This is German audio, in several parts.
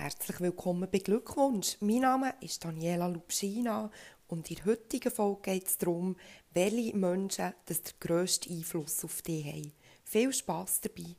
Herzlich willkommen bei Glückwunsch. Mein Name ist Daniela Lubschina und in der heutigen Folge geht es darum, welche Menschen das den grössten Einfluss auf dich haben. Viel Spass dabei!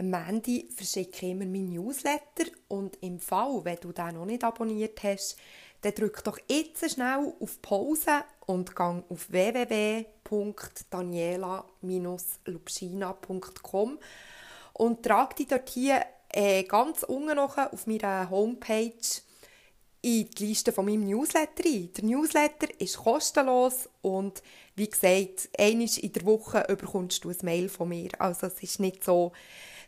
Am Ende verschicke ich immer meinen Newsletter und im Fall, wenn du den noch nicht abonniert hast, dann drück doch jetzt schnell auf Pause und gang auf www.daniela-lupschina.com und trag dich dort hier äh, ganz unten noch auf meiner Homepage in die Liste von meinem Newsletter ein. Der Newsletter ist kostenlos und wie gesagt, einmal in der Woche bekommst du ein Mail von mir. Also es ist nicht so,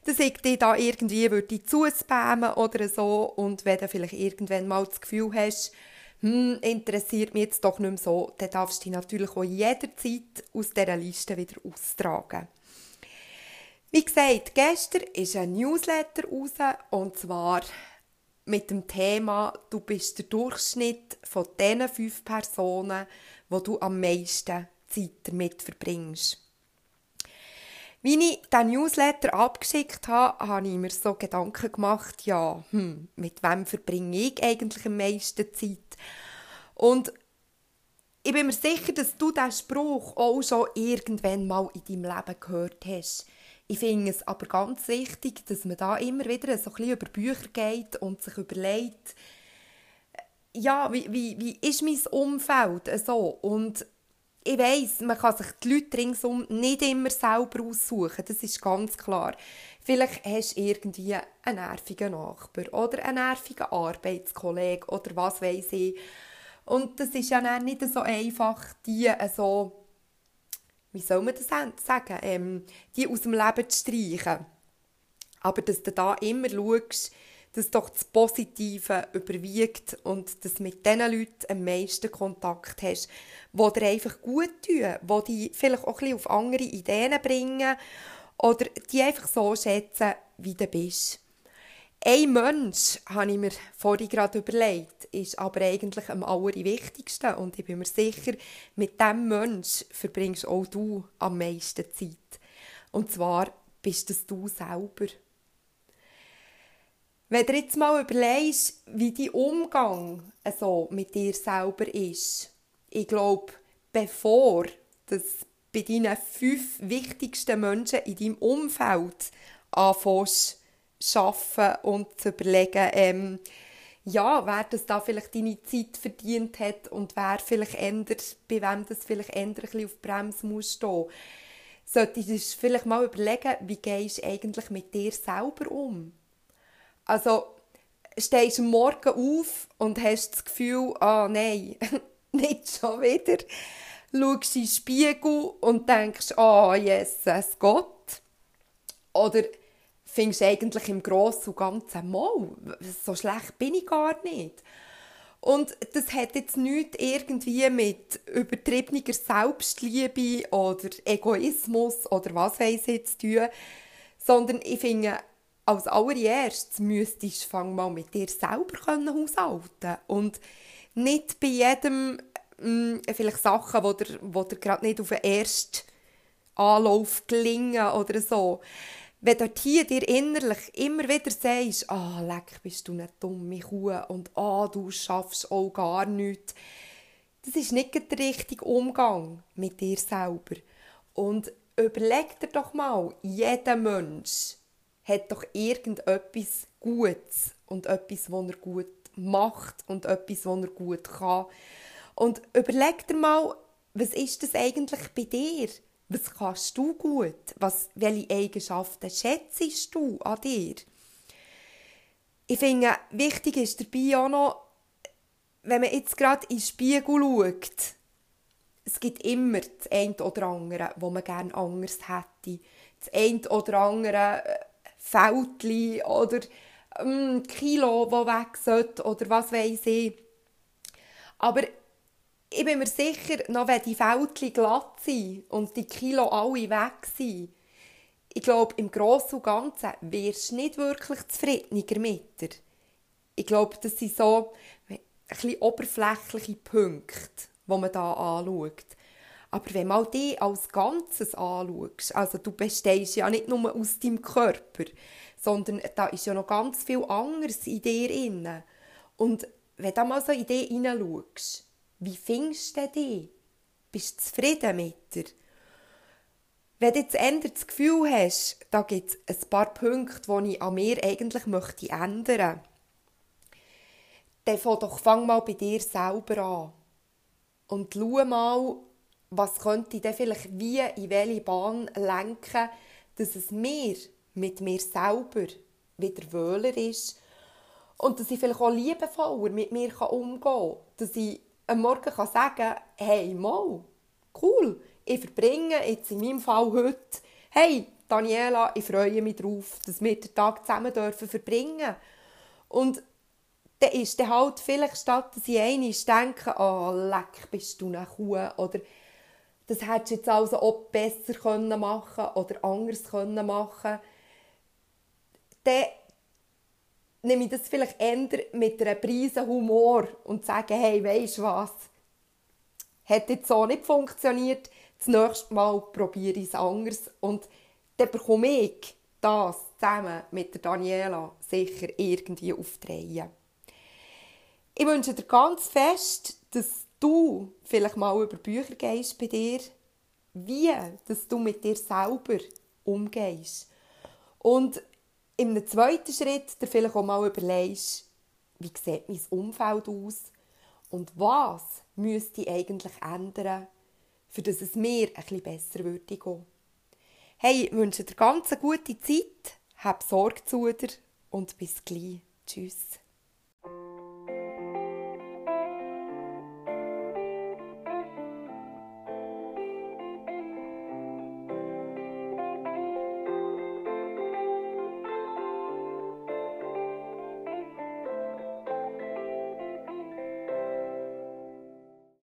dass ich dich da irgendwie würde zuspammen oder so und wenn du vielleicht irgendwann mal das Gefühl hast, hm, interessiert mich jetzt doch nicht mehr so, dann darfst du dich natürlich auch jederzeit aus dieser Liste wieder austragen. Wie gesagt, gestern ist ein Newsletter raus und zwar mit dem Thema «Du bist der Durchschnitt von diesen fünf Personen, wo du am meisten Zeit damit verbringst». Wie ich diesen Newsletter abgeschickt habe, habe ich mir so Gedanken gemacht, ja, hm, mit wem verbringe ich eigentlich am meisten Zeit? Und ich bin mir sicher, dass du diesen Spruch auch schon irgendwann mal in deinem Leben gehört hast. Ich finde es aber ganz wichtig, dass man da immer wieder so ein bisschen über Bücher geht und sich überlegt, ja, wie, wie, wie ist mein Umfeld so? Und ich weiss, man kann sich die Leute ringsum nicht immer selber aussuchen, das ist ganz klar. Vielleicht hast du irgendwie einen nervigen Nachbar oder einen nervigen Arbeitskollegen oder was weiß ich. Und das ist ja nicht so einfach, die so, wie soll man das sagen, ähm, die aus dem Leben zu streichen. Aber dass du da immer schaust, dass doch das Positive überwiegt und dass du mit diesen Leuten am meisten Kontakt hast, die dir einfach gut tun, die dich vielleicht auch ein bisschen auf andere Ideen bringen oder die einfach so schätzen, wie du bist. Ein Mensch, habe ich mir vorhin gerade überlegt, ist aber eigentlich am allerwichtigsten und ich bin mir sicher, mit diesem Mensch verbringst auch du am meisten Zeit. Und zwar bist es du selber. Wenn du jetzt mal überlegst, wie dein Umgang also mit dir selber ist, ich glaube, bevor das bei deinen fünf wichtigsten Menschen in deinem Umfeld anfängst zu arbeiten und zu überlegen, ähm, ja, wer das da vielleicht deine Zeit verdient hat und wer vielleicht ändert, bei wem das vielleicht ändert, auf die Bremse muss stehen. Solltest du vielleicht mal überlegen, wie gehst du eigentlich mit dir selber um? Also, stehst du morgen auf und hast das Gefühl, ah nein, nicht schon wieder. Schaust in den Spiegel und denkst, ah, oh, Jesus Gott. Oder findest du eigentlich im Großen und Ganzen mal, so schlecht bin ich gar nicht. Und das hat jetzt nichts irgendwie mit übertriebener Selbstliebe oder Egoismus oder was weiß ich zu tun, sondern ich finde, als allererstes müsstest du mal mit dir selber haushalten und nicht bei jedem mh, mm, vielleicht Sachen, die dir, dir gerade nicht auf den ersten Anlauf gelingen oder so. Wenn du hier dir innerlich immer wieder sagst, ah, oh, leck, bist du eine dumme Kuh und ah, oh, du schaffst auch gar nichts, das ist nicht der richtige Umgang mit dir selber. Und überleg dir doch mal, jeder Mensch hat doch irgendetwas Gutes und etwas, was er gut macht und etwas, was er gut kann. Und überleg dir mal, was ist das eigentlich bei dir? Was kannst du gut? Was, welche Eigenschaften schätzt du an dir? Ich finde, wichtig ist dabei auch noch, wenn man jetzt gerade in den Spiegel schaut, es gibt immer das eine oder andere, wo man gerne anders hätte. Das eine oder andere Fältchen oder ähm, Kilo, die weg sollte oder was weiß ich. Aber ich bin mir sicher, noch wenn die Fältchen glatt sind und die Kilo alle weg sind, ich glaube, im Großen und Ganzen wirst du nicht wirklich zufriedener mit dir. Ich glaube, das sind so ein bisschen oberflächliche Punkte, die man da anschaut. Aber wenn man die als Ganzes anschaust, also du bestehst ja nicht nur aus deinem Körper, sondern da ist ja noch ganz viel anderes in dir drin. Und wenn du mal so in dich hineinschaust, wie findest du dich? Bist du zufrieden mit dir? Wenn du jetzt das Gefühl hast, da gibt es ein paar Punkte, die ich an mir eigentlich möchte ändern möchte, dann fang doch fang mal bei dir selber an. Und schau mal, was könnte ich denn vielleicht wie in welche Bahn lenken, dass es mir mit mir selber wieder wohler ist und dass ich vielleicht auch liebevoller mit mir umgehen kann. Dass ich am Morgen kann sagen kann, hey, mal, cool, ich verbringe jetzt in meinem Fall heute, hey, Daniela, ich freue mich darauf, dass wir den Tag zusammen dürfen verbringen Und dann ist dann halt vielleicht statt, dass ich einmal denke, oh, leck, bist du eine Kuh, oder das hättest du jetzt also auch besser können machen oder anders können machen. Dann nehme ich das vielleicht eher mit einer Prise Humor und sage, hey, weisst du was, hat jetzt so nicht funktioniert, das nächste Mal probiere ich es anders. Und dann bekomme ich das zusammen mit der Daniela sicher irgendwie auf die Reihe. Ich wünsche dir ganz fest, dass du vielleicht mal über Bücher gehst bei dir, wie dass du mit dir selber umgehst. Und im zweiten Schritt dir vielleicht auch mal überlegst, wie sieht mein Umfeld aus und was müsste ich eigentlich ändern, für dass es mir bisschen besser würde gehen. Hey, ich wünsche dir ganz eine gute Zeit, hab Sorge zu dir und bis gleich. Tschüss.